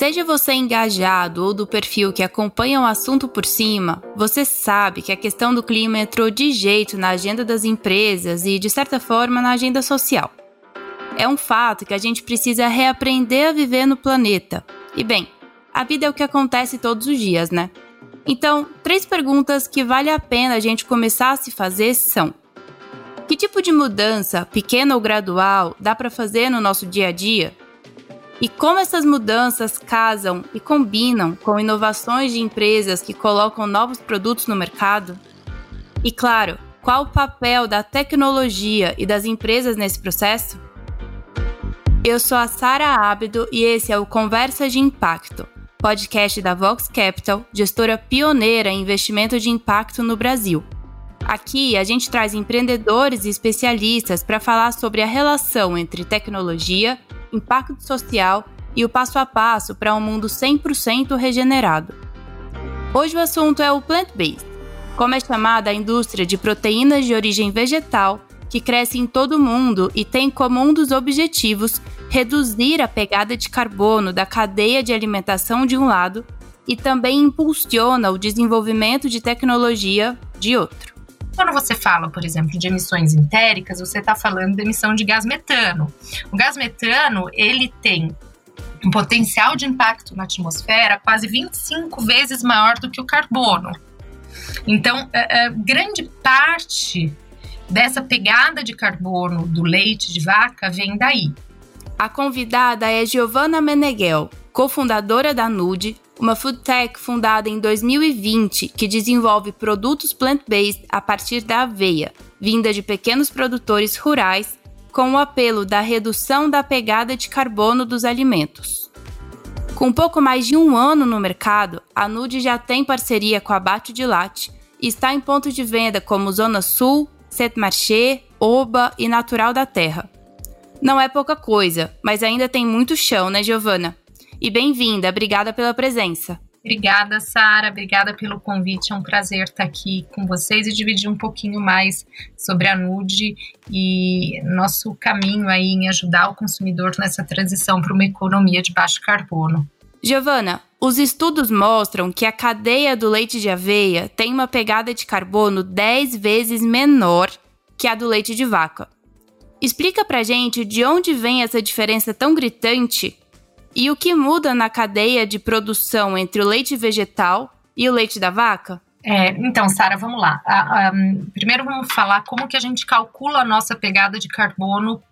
Seja você engajado ou do perfil que acompanha o assunto por cima, você sabe que a questão do clima entrou de jeito na agenda das empresas e, de certa forma, na agenda social. É um fato que a gente precisa reaprender a viver no planeta. E bem, a vida é o que acontece todos os dias, né? Então, três perguntas que vale a pena a gente começar a se fazer são: que tipo de mudança, pequena ou gradual, dá para fazer no nosso dia a dia? E como essas mudanças casam e combinam com inovações de empresas que colocam novos produtos no mercado? E claro, qual o papel da tecnologia e das empresas nesse processo? Eu sou a Sara Abdo e esse é o Conversa de Impacto, podcast da Vox Capital, gestora pioneira em investimento de impacto no Brasil. Aqui a gente traz empreendedores e especialistas para falar sobre a relação entre tecnologia, impacto social e o passo a passo para um mundo 100% regenerado. Hoje o assunto é o plant-based, como é chamada a indústria de proteínas de origem vegetal que cresce em todo o mundo e tem como um dos objetivos reduzir a pegada de carbono da cadeia de alimentação de um lado e também impulsiona o desenvolvimento de tecnologia de outro. Quando você fala, por exemplo, de emissões entéricas, você está falando de emissão de gás metano. O gás metano, ele tem um potencial de impacto na atmosfera quase 25 vezes maior do que o carbono. Então, é, é, grande parte dessa pegada de carbono do leite de vaca vem daí. A convidada é Giovanna Meneghel, cofundadora da Nude, uma food tech fundada em 2020 que desenvolve produtos plant-based a partir da aveia, vinda de pequenos produtores rurais, com o apelo da redução da pegada de carbono dos alimentos. Com pouco mais de um ano no mercado, a Nude já tem parceria com a Bate de Latte e está em pontos de venda como Zona Sul, Set Marché, Oba e Natural da Terra. Não é pouca coisa, mas ainda tem muito chão, né, Giovana? E bem-vinda, obrigada pela presença. Obrigada, Sara. Obrigada pelo convite. É um prazer estar aqui com vocês e dividir um pouquinho mais sobre a Nude e nosso caminho aí em ajudar o consumidor nessa transição para uma economia de baixo carbono. Giovana, os estudos mostram que a cadeia do leite de aveia tem uma pegada de carbono 10 vezes menor que a do leite de vaca. Explica pra gente de onde vem essa diferença tão gritante e o que muda na cadeia de produção entre o leite vegetal e o leite da vaca? É, então, Sara, vamos lá. primeiro vamos falar como que a gente calcula a nossa pegada de carbono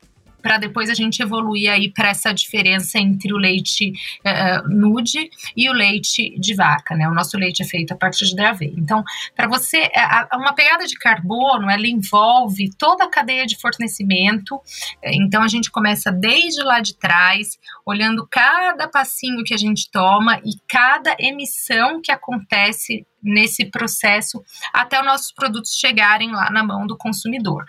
para depois a gente evoluir aí para essa diferença entre o leite uh, nude e o leite de vaca, né? O nosso leite é feito a partir de aveia. Então, para você, a, uma pegada de carbono, ela envolve toda a cadeia de fornecimento. Então, a gente começa desde lá de trás, olhando cada passinho que a gente toma e cada emissão que acontece nesse processo até os nossos produtos chegarem lá na mão do consumidor.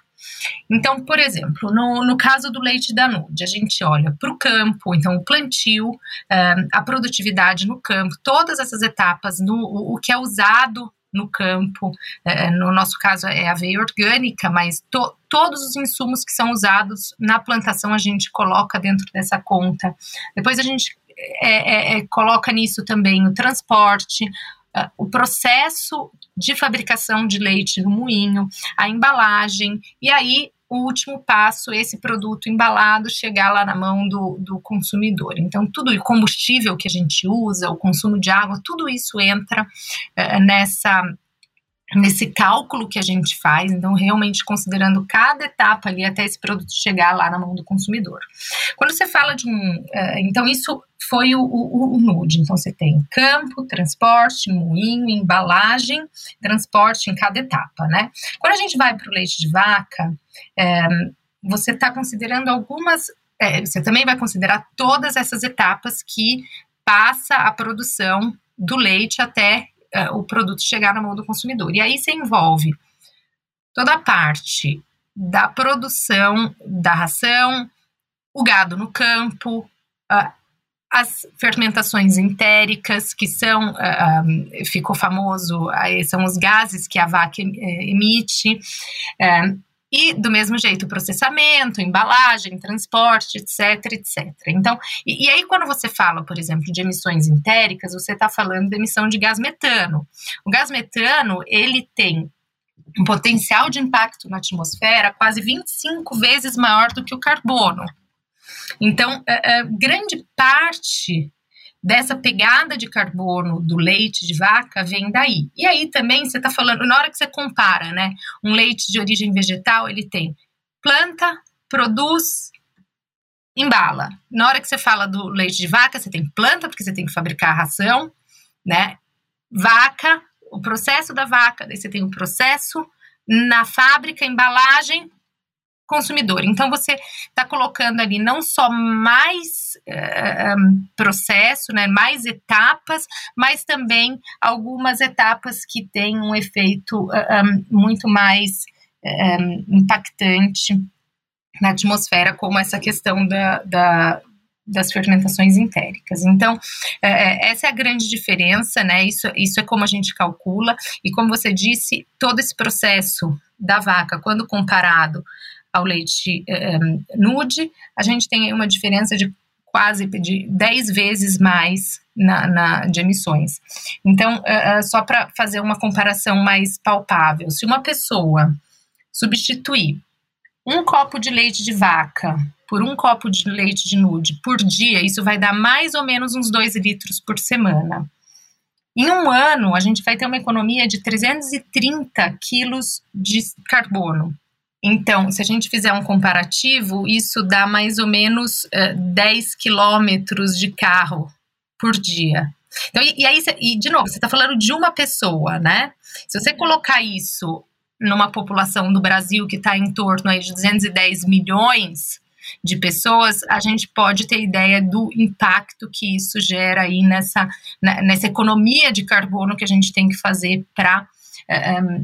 Então, por exemplo, no, no caso do leite da nude, a gente olha para o campo, então o plantio, uh, a produtividade no campo, todas essas etapas, no, o, o que é usado no campo, uh, no nosso caso é aveia orgânica, mas to, todos os insumos que são usados na plantação a gente coloca dentro dessa conta. Depois a gente é, é, é coloca nisso também o transporte, o processo de fabricação de leite no moinho, a embalagem, e aí o último passo, esse produto embalado chegar lá na mão do, do consumidor. Então, tudo o combustível que a gente usa, o consumo de água, tudo isso entra uh, nessa nesse cálculo que a gente faz, então realmente considerando cada etapa ali até esse produto chegar lá na mão do consumidor. Quando você fala de um, uh, então isso foi o, o, o, nude, então você tem campo, transporte, moinho, embalagem, transporte em cada etapa, né? Quando a gente vai para o leite de vaca, é, você está considerando algumas, é, você também vai considerar todas essas etapas que passa a produção do leite até uh, o produto chegar na mão do consumidor. E aí você envolve toda a parte da produção da ração, o gado no campo, as fermentações entéricas, que são, uh, um, ficou famoso, uh, são os gases que a vaca emite, uh, E do mesmo jeito, processamento, embalagem, transporte, etc, etc. Então, e, e aí quando você fala, por exemplo, de emissões entéricas, você está falando de emissão de gás metano. O gás metano, ele tem um potencial de impacto na atmosfera quase 25 vezes maior do que o carbono. Então, é, é, grande parte dessa pegada de carbono do leite de vaca vem daí. E aí também você está falando, na hora que você compara, né, um leite de origem vegetal, ele tem planta, produz, embala. Na hora que você fala do leite de vaca, você tem planta, porque você tem que fabricar a ração, né? Vaca, o processo da vaca, daí você tem o processo na fábrica, embalagem, consumidor. Então, você está colocando ali não só mais uh, processo, né, mais etapas, mas também algumas etapas que têm um efeito uh, um, muito mais impactante na atmosfera, como essa questão da, da das fermentações entéricas. Então, essa é a grande diferença, né? Isso, isso é como a gente calcula, e como você disse, todo esse processo da vaca, quando comparado ao leite um, nude, a gente tem uma diferença de quase de 10 vezes mais na, na de emissões. Então, uh, só para fazer uma comparação mais palpável, se uma pessoa substituir um copo de leite de vaca por um copo de leite de nude por dia, isso vai dar mais ou menos uns 2 litros por semana. Em um ano, a gente vai ter uma economia de 330 quilos de carbono. Então, se a gente fizer um comparativo, isso dá mais ou menos uh, eh, 10 quilômetros de carro por dia. Então, e, e aí, e de novo, você está falando de uma pessoa, né? Se você colocar isso numa população do Brasil que está em torno aí de 210 milhões de pessoas, a gente pode ter ideia do impacto que isso gera aí nessa, nessa economia de carbono que a gente tem que fazer para um, eh,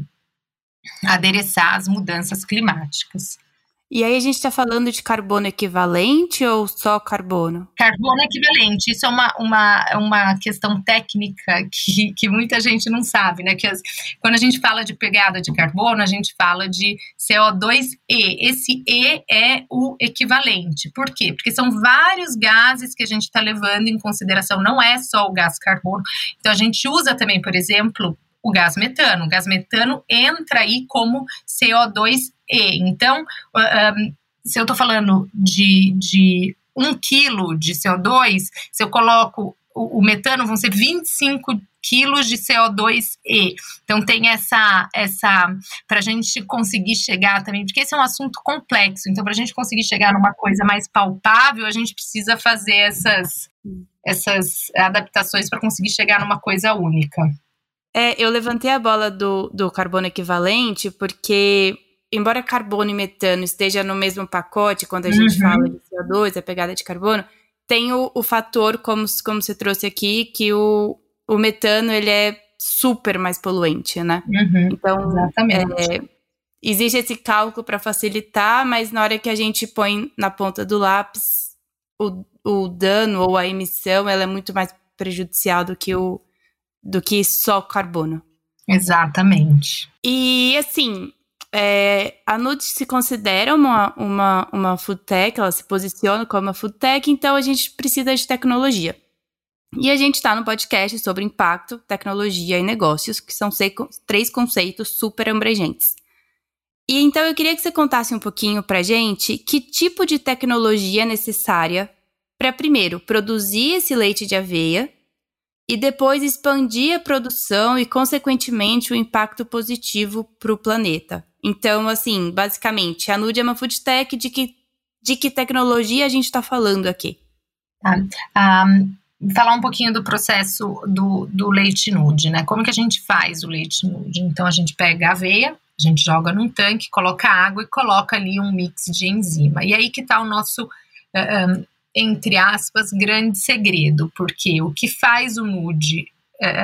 adereçar as mudanças climáticas. E aí a gente está falando de carbono equivalente ou só carbono? Carbono equivalente, isso é uma, uma, uma questão técnica que, que muita gente não sabe, né? Que as, quando a gente fala de pegada de carbono, a gente fala de CO2e. Esse E é o equivalente. Por quê? Porque são vários gases que a gente está levando em consideração, não é só o gás carbono. Então a gente usa também, por exemplo, o gás metano. O gás metano entra aí como CO2e. Então, um, se eu estou falando de, de um quilo de CO2, se eu coloco o, o metano, vão ser 25 quilos de CO2e. Então tem essa essa para a gente conseguir chegar também, porque esse é um assunto complexo. Então para a gente conseguir chegar numa coisa mais palpável, a gente precisa fazer essas essas adaptações para conseguir chegar numa coisa única. É, eu levantei a bola do, do carbono equivalente porque, embora carbono e metano esteja no mesmo pacote quando a gente uhum. fala de CO2, a pegada de carbono, tem o, o fator, como, como você trouxe aqui, que o, o metano ele é super mais poluente, né? Uhum, então, exatamente. É, existe esse cálculo para facilitar, mas na hora que a gente põe na ponta do lápis, o, o dano ou a emissão ela é muito mais prejudicial do que o, do que só carbono. Exatamente. E assim, é, a Nude se considera uma, uma, uma food tech, ela se posiciona como uma food tech, então a gente precisa de tecnologia. E a gente está no podcast sobre impacto, tecnologia e negócios, que são três conceitos super abrangentes. E então eu queria que você contasse um pouquinho para gente que tipo de tecnologia é necessária para, primeiro, produzir esse leite de aveia e depois expandir a produção e, consequentemente, o impacto positivo para o planeta. Então, assim, basicamente, a Nude é uma food tech de que, de que tecnologia a gente está falando aqui? Tá. Um, falar um pouquinho do processo do, do leite nude, né? Como que a gente faz o leite nude? Então, a gente pega a aveia, a gente joga num tanque, coloca água e coloca ali um mix de enzima. E aí que está o nosso uh, entre aspas, grande segredo, porque o que faz o nude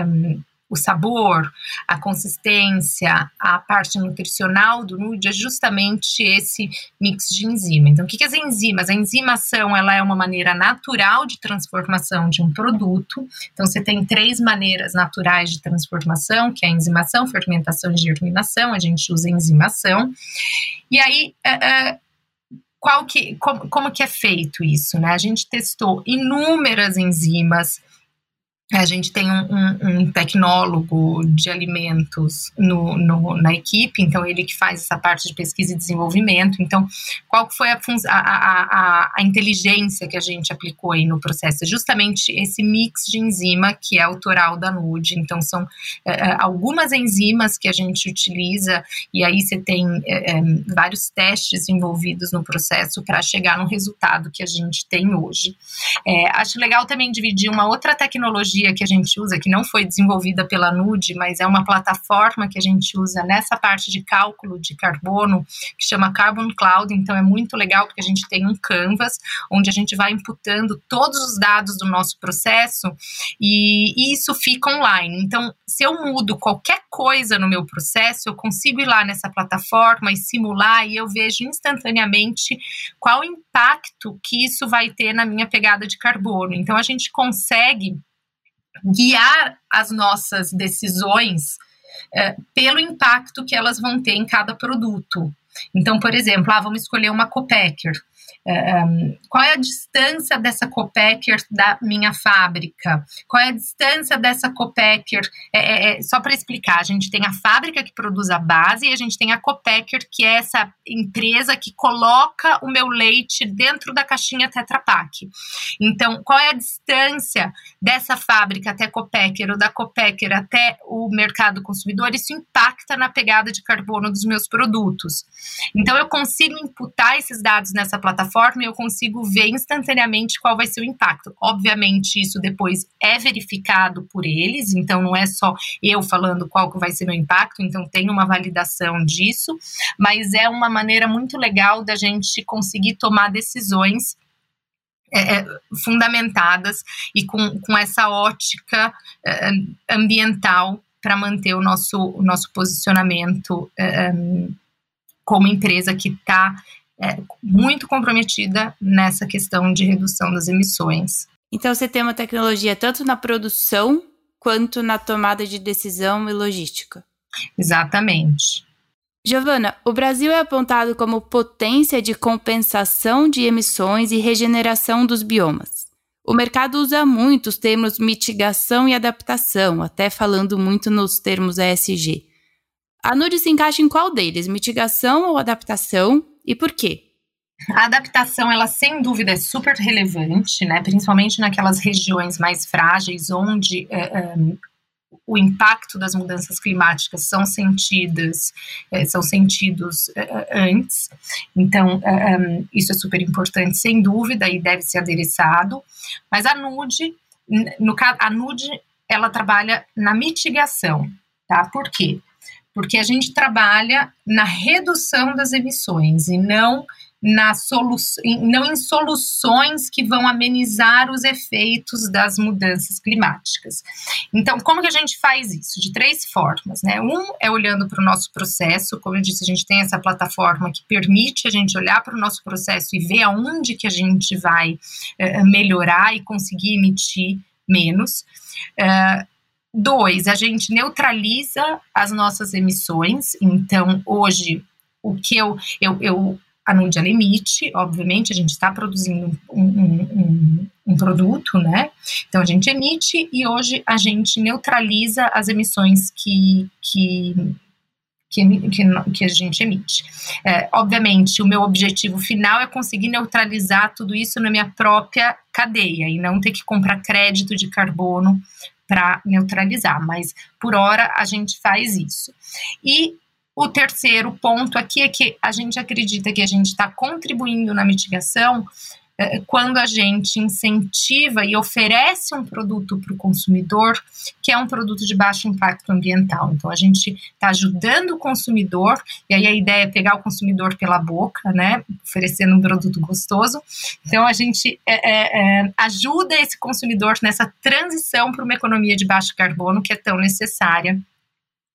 um, o sabor, a consistência, a parte nutricional do nude é justamente esse mix de enzima. Então, o que, que as enzimas? A enzimação ela é uma maneira natural de transformação de um produto. Então, você tem três maneiras naturais de transformação, que é a enzimação, fermentação e germinação. A gente usa enzimação. E aí, uh, uh, qual que, como, como que é feito isso, né? A gente testou inúmeras enzimas a gente tem um, um, um tecnólogo de alimentos no, no, na equipe, então ele que faz essa parte de pesquisa e desenvolvimento. Então, qual foi a, a, a, a inteligência que a gente aplicou aí no processo? Justamente esse mix de enzima que é autoral da NUD. Então, são é, algumas enzimas que a gente utiliza, e aí você tem é, vários testes envolvidos no processo para chegar no resultado que a gente tem hoje. É, acho legal também dividir uma outra tecnologia tecnologia que a gente usa, que não foi desenvolvida pela NUD, mas é uma plataforma que a gente usa nessa parte de cálculo de carbono, que chama Carbon Cloud. Então é muito legal porque a gente tem um canvas onde a gente vai imputando todos os dados do nosso processo e, isso fica online. Então, se eu mudo qualquer coisa no meu processo, eu consigo ir lá nessa plataforma e simular e eu vejo instantaneamente qual o impacto que isso vai ter na minha pegada de carbono. Então, a gente consegue guiar as nossas decisões é, pelo impacto que elas vão ter em cada produto. Então, por exemplo, ah, vamos escolher uma Copacker. Um, qual é a distância dessa Copacker da minha fábrica? Qual é a distância dessa Copacker? É, é, é, só para explicar, a gente tem a fábrica que produz a base e a gente tem a Copacker, que é essa empresa que coloca o meu leite dentro da caixinha Tetra Pak. Então, qual é a distância dessa fábrica até Copacker ou da Copacker até o mercado consumidor? Isso impacta na pegada de carbono dos meus produtos. Então, eu consigo imputar esses dados nessa plataforma e eu consigo ver instantaneamente qual vai ser o impacto. Obviamente, isso depois é verificado por eles, então não é só eu falando qual que vai ser meu impacto, então tem uma validação disso, mas é uma maneira muito legal da gente conseguir tomar decisões é, é fundamentadas e com, com essa ótica é, ambiental para manter o nosso, o nosso posicionamento é como empresa que está é, muito comprometida nessa questão de redução das emissões. Então você tem uma tecnologia tanto na produção quanto na tomada de decisão e logística. Exatamente. Giovana, o Brasil é apontado como potência de compensação de emissões e regeneração dos biomas. O mercado usa muito os termos mitigação e adaptação, até falando muito nos termos ESG. A NUD se encaixa em qual deles? Mitigação ou adaptação? E por quê? A adaptação, ela sem dúvida é super relevante, né? principalmente naquelas regiões mais frágeis, onde é, o impacto das mudanças climáticas são sentidas, é, são sentidos é, antes. Então, isso é super importante, sem dúvida, e deve ser adereçado. Mas a NUD, no a NUD, ela trabalha na mitigação, tá? Por quê? Porque a gente trabalha na redução das emissões e não na solu não em soluções que vão amenizar os efeitos das mudanças climáticas. Então, como que a gente faz isso? De três formas, né? Um é olhando para o nosso processo, como eu disse, a gente tem essa plataforma que permite a gente olhar para o nosso processo e ver aonde que a gente vai uh, melhorar e conseguir emitir menos. Uh, Dois, a gente neutraliza as nossas emissões. Então, hoje, o que eu, eu, eu a Nude emite, obviamente, a gente está produzindo um, um, um, um, produto, né? Então a gente emite e hoje a gente neutraliza as emissões que, que, que, que, que a gente emite. É, obviamente, o meu objetivo final é conseguir neutralizar tudo isso na minha própria cadeia e não ter que comprar crédito de carbono para neutralizar, mas por hora a gente faz isso. E o terceiro ponto aqui é que a gente acredita que a gente está contribuindo na mitigação quando a gente incentiva e oferece um produto para o consumidor que é um produto de baixo impacto ambiental. Então, a gente está ajudando o consumidor, e aí a ideia é pegar o consumidor pela boca, né, oferecendo um produto gostoso. Então, a gente é, é, é ajuda esse consumidor nessa transição para uma economia de baixo carbono que é tão necessária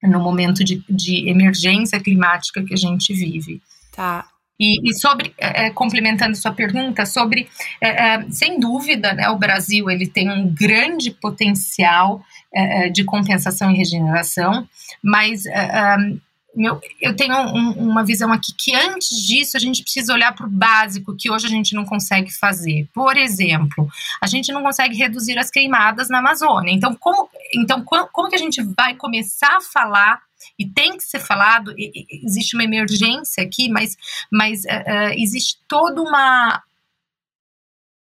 no momento de, de emergência climática que a gente vive. Tá. E, e, sobre, é, é, complementando sua pergunta, sobre, é, é, sem dúvida, né, o Brasil ele tem um grande potencial é, de compensação e regeneração, mas meu, eu tenho um, uma visão aqui que antes disso a gente precisa olhar para o básico que hoje a gente não consegue fazer. Por exemplo, a gente não consegue reduzir as queimadas na Amazônia. Então, como, então, como que a gente vai começar a falar e tem que ser falado, existe uma emergência aqui, mas, mas uh, existe toda uma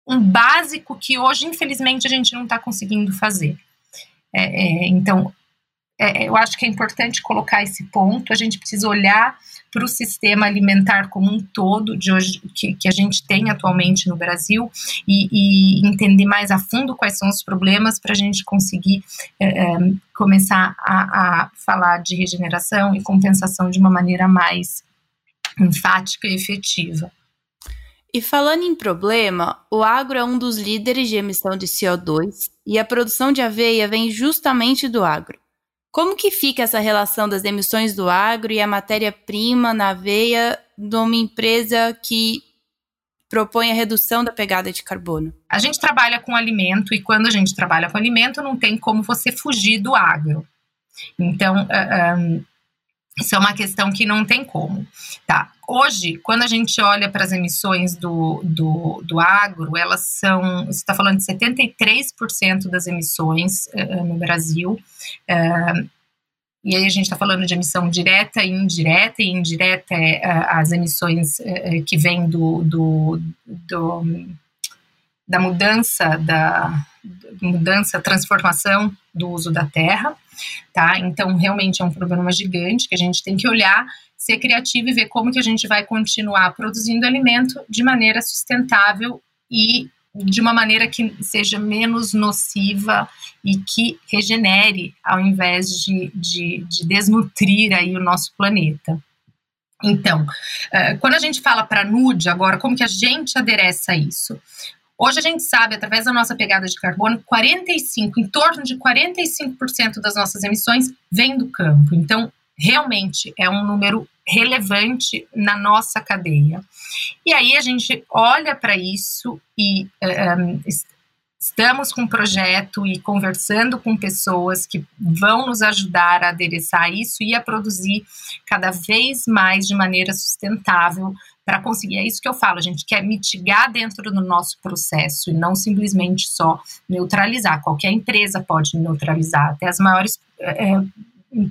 um básico que hoje, infelizmente, a gente não está conseguindo fazer. É, é, então, é, eu acho que é importante colocar esse ponto. A gente precisa olhar para o sistema alimentar como um todo de hoje que, que a gente tem atualmente no Brasil e, e, entender mais a fundo quais são os problemas para a gente conseguir é, é, começar a, a falar de regeneração e compensação de uma maneira mais enfática e efetiva. E falando em problema, o agro é um dos líderes de emissão de CO2 e a produção de aveia vem justamente do agro. Como que fica essa relação das emissões do agro e a matéria-prima na aveia de uma empresa que propõe a redução da pegada de carbono? A gente trabalha com alimento e quando a gente trabalha com alimento não tem como você fugir do agro. Então, um, isso é uma questão que não tem como. Tá. Hoje, quando a gente olha para as emissões do, do, do agro, elas são, você está falando de 73% das emissões uh, no Brasil. Uh, e aí a gente está falando de emissão direta e indireta, e indireta é uh, as emissões que vêm do, do, do, da mudança, da mudança, transformação do uso da terra, tá? Então, realmente é um problema gigante que a gente tem que olhar ser criativo e ver como que a gente vai continuar produzindo alimento de maneira sustentável e de uma maneira que seja menos nociva e que regenere, ao invés de, de, de desnutrir aí o nosso planeta. Então, eh, quando a gente fala para nude agora, como que a gente adereça isso? Hoje a gente sabe, através da nossa pegada de carbono, 45, em torno de 45% das nossas emissõões vem do campo. Então, realmente é um número relevante na nossa cadeia. E aí a gente olha para isso e um, estamos com um projeto e conversando com pessoas que vão nos ajudar a adereçar isso e a produzir cada vez mais de maneira sustentável para conseguir. É isso que eu falo, a gente quer mitigar dentro do nosso processo e não simplesmente só neutralizar. Qualquer empresa pode neutralizar, até as maiores. É,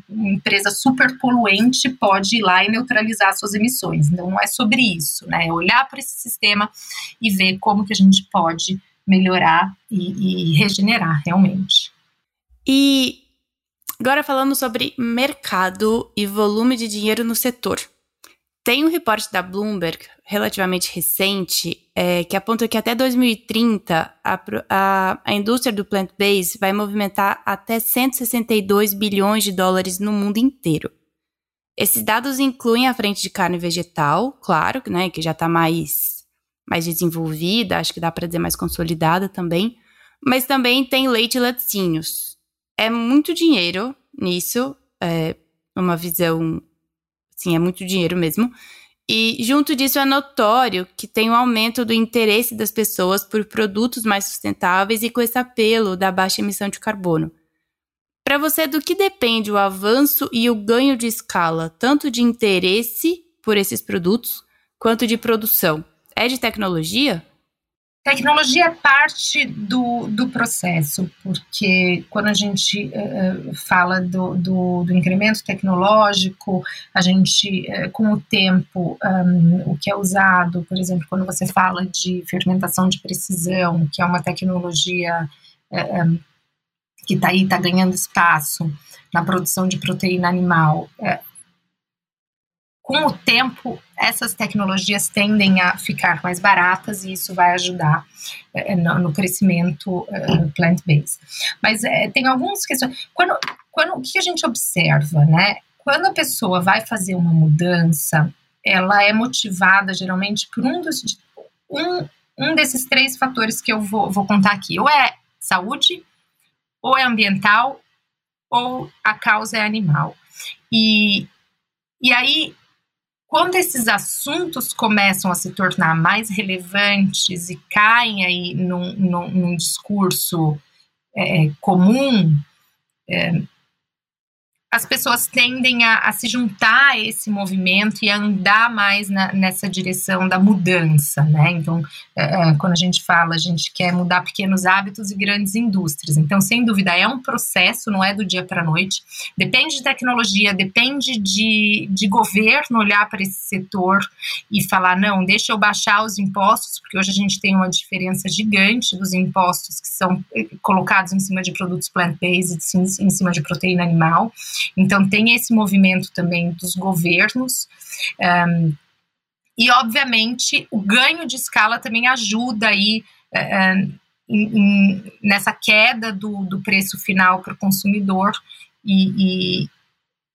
empresa super poluente pode ir lá e neutralizar suas emissões. Então, não é sobre isso, né? É olhar para esse sistema e ver como que a gente pode melhorar e, e regenerar realmente. E agora falando sobre mercado e volume de dinheiro no setor. Tem um reporte da Bloomberg, relativamente recente, é, que aponta que até 2030 a, a, a indústria do plant-based vai movimentar até 162 bilhões de dólares no mundo inteiro. Esses dados incluem a frente de carne vegetal, claro, né, que já está mais, mais desenvolvida, acho que dá para dizer mais consolidada também, mas também tem leite e laticínios. É muito dinheiro nisso, é uma visão Sim, é muito dinheiro mesmo. E junto disso é notório que tem um aumento do interesse das pessoas por produtos mais sustentáveis e com esse apelo da baixa emissão de carbono. Para você, do que depende o avanço e o ganho de escala, tanto de interesse por esses produtos quanto de produção? É de tecnologia? Tecnologia é parte do, do processo, porque quando a gente uh, fala do, do, do, incremento tecnológico, a gente, uh, com o tempo, um, o que é usado, por exemplo, quando você fala de fermentação de precisão, que é uma tecnologia uh, que está aí, está ganhando espaço na produção de proteína animal, com o tempo, essas tecnologias tendem a ficar mais baratas e isso vai ajudar é, no, no, crescimento é, plant-based. Mas é, tem algumas questões. Quando, quando, o que a gente observa, né? Quando a pessoa vai fazer uma mudança, ela é motivada geralmente por um dos um, um desses três fatores que eu vou, vou contar aqui. Ou é saúde, ou é ambiental, ou a causa é animal. E, e aí quando esses assuntos começam a se tornar mais relevantes e caem aí num, num, num discurso é, comum, é, as pessoas tendem a, a, se juntar a esse movimento e a andar mais na, nessa direção da mudança, né? Então, é, é, quando a gente fala, a gente quer mudar pequenos hábitos e grandes indústrias. Então, sem dúvida, é um processo, não é do dia para a noite. Depende de tecnologia, depende de, de governo olhar para esse setor e falar: não, deixa eu baixar os impostos, porque hoje a gente tem uma diferença gigante dos impostos que são eh, colocados em cima de produtos plant-based, em cima de proteína animal. Então, tem esse movimento também dos governos. Um, e, obviamente, o ganho de escala também ajuda aí em, nessa queda do, do preço final para o consumidor e, e,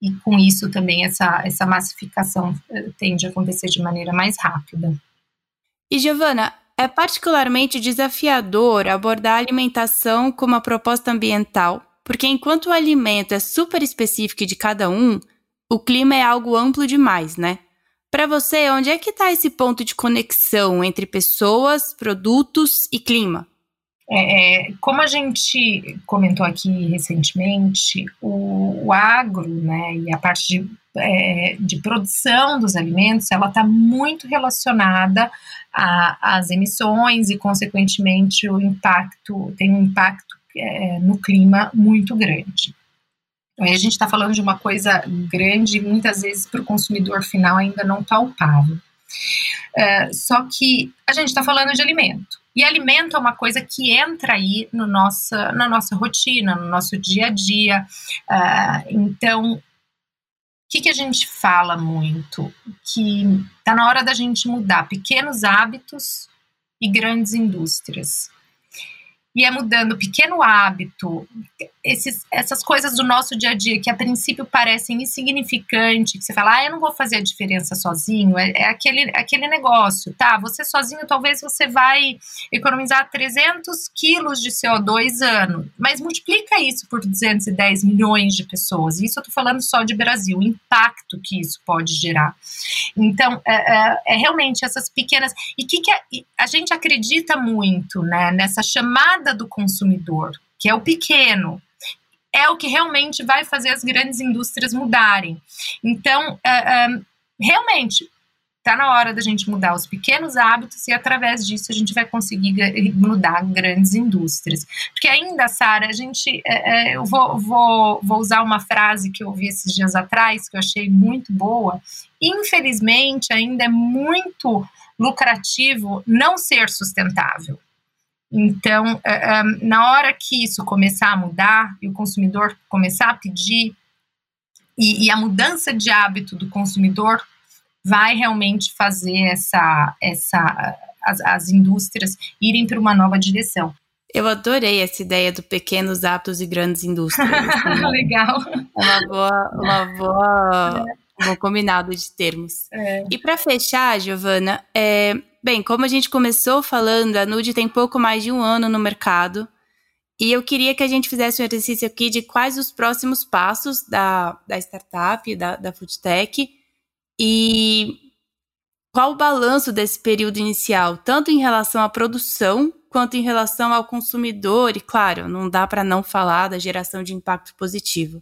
e, com isso também essa, essa massificação tende a acontecer de maneira mais rápida. E, Giovana, é particularmente desafiador abordar a alimentação como uma proposta ambiental porque enquanto o alimento é super específico de cada um, o clima é algo amplo demais, né? Para você, onde é que está esse ponto de conexão entre pessoas, produtos e clima? É, é, como a gente comentou aqui recentemente, o, o agro, né, e a parte de, é, de produção dos alimentos, ela está muito relacionada às emissões e, consequentemente, o impacto tem um impacto é, no clima muito grande. Aí a gente está falando de uma coisa grande, muitas vezes para o consumidor final ainda não palpável. É, só que a gente está falando de alimento. E alimento é uma coisa que entra aí no nossa, na nossa rotina, no nosso dia a dia. Uh, então, o que, que a gente fala muito? Que está na hora da gente mudar pequenos hábitos e grandes indústrias e é mudando pequeno hábito, esses, essas coisas do nosso dia a dia que a princípio parecem insignificantes, que você fala, ah, eu não vou fazer a diferença sozinho, é, é aquele, aquele negócio, tá? Você sozinho talvez você vai economizar 300 quilos de CO2 ano, mas multiplica isso por 210 milhões de pessoas, isso eu tô falando só de Brasil, o impacto que isso pode gerar. Então, é, é, é realmente essas pequenas. E que, que a, a gente acredita muito né, nessa chamada do consumidor, que é o pequeno, é o que realmente vai fazer as grandes indústrias mudarem. Então, é, é, realmente, está na hora da gente mudar os pequenos hábitos e através disso a gente vai conseguir mudar grandes indústrias. Porque ainda, Sara, a gente, é, eu vou, vou, vou usar uma frase que eu ouvi esses dias atrás que eu achei muito boa. Infelizmente, ainda é muito lucrativo não ser sustentável. Então, é, é, na hora que isso começar a mudar e o consumidor começar a pedir, e, e a mudança de hábito do consumidor vai realmente fazer essa, essa as, as indústrias irem para uma nova direção. Eu adorei essa ideia do pequenos hábitos e grandes indústrias. Assim, Legal. Uma boa, uma boa, um bom combinado de termos. É. E para fechar, Giovana, é, Bem, como a gente começou falando, a Nude tem pouco mais de um ano no mercado. E eu queria que a gente fizesse um exercício aqui de quais os próximos passos da, da startup, da, da Foodtech, e qual o balanço desse período inicial, tanto em relação à produção quanto em relação ao consumidor. E, claro, não dá para não falar da geração de impacto positivo.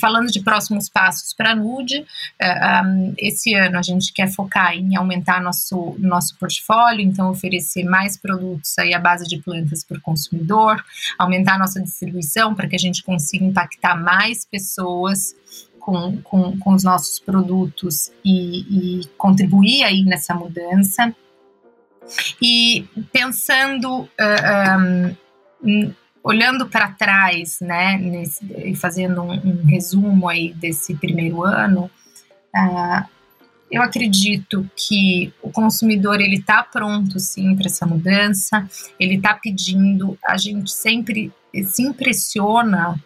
Falando de próximos passos para a Nude, eh, esse ano a gente quer focar em aumentar nosso, nosso portfólio, então oferecer mais produtos aí à base de plantas para o consumidor, aumentar nossa distribuição para que a gente consiga impactar mais pessoas com, com, com os nossos produtos e, e contribuir aí nessa mudança. E pensando uh, um, olhando para trás, né, nesse, e fazendo um, um, resumo aí desse primeiro ano, uh, eu acredito que o consumidor ele está pronto sim para essa mudança, ele está pedindo, a gente sempre se impressiona,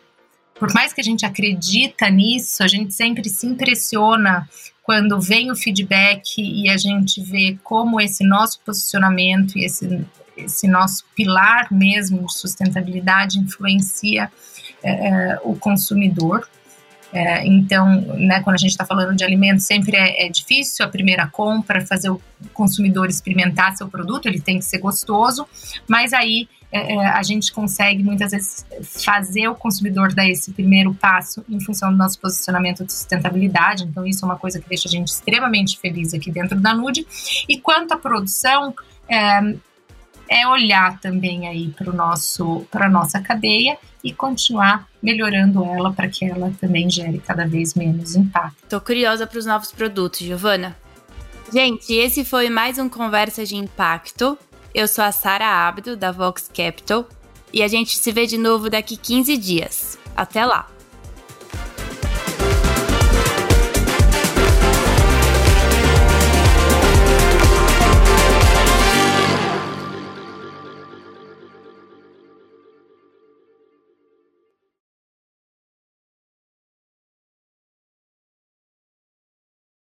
por mais que a gente acredita nisso, a gente sempre se impressiona quando vem o feedback e a gente vê como esse nosso posicionamento e esse, esse nosso pilar mesmo de sustentabilidade influencia é, o consumidor. É, então, né, quando a gente está falando de alimentos, sempre é, é, difícil a primeira compra, fazer o consumidor experimentar seu produto, ele tem que ser gostoso, mas aí é, é, a gente consegue muitas vezes fazer o consumidor dar esse primeiro passo em função do nosso posicionamento de sustentabilidade. Então, isso é uma coisa que deixa a gente extremamente feliz aqui dentro da Nude. E quanto à produção, é, é olhar também aí para nosso para nossa cadeia e continuar melhorando ela para que ela também gere cada vez menos impacto. Tô curiosa para os novos produtos, Giovana. Gente, esse foi mais um Conversa de Impacto. Eu sou a Sara Abdo, da Vox Capital, e a gente se vê de novo daqui 15 dias. Até lá!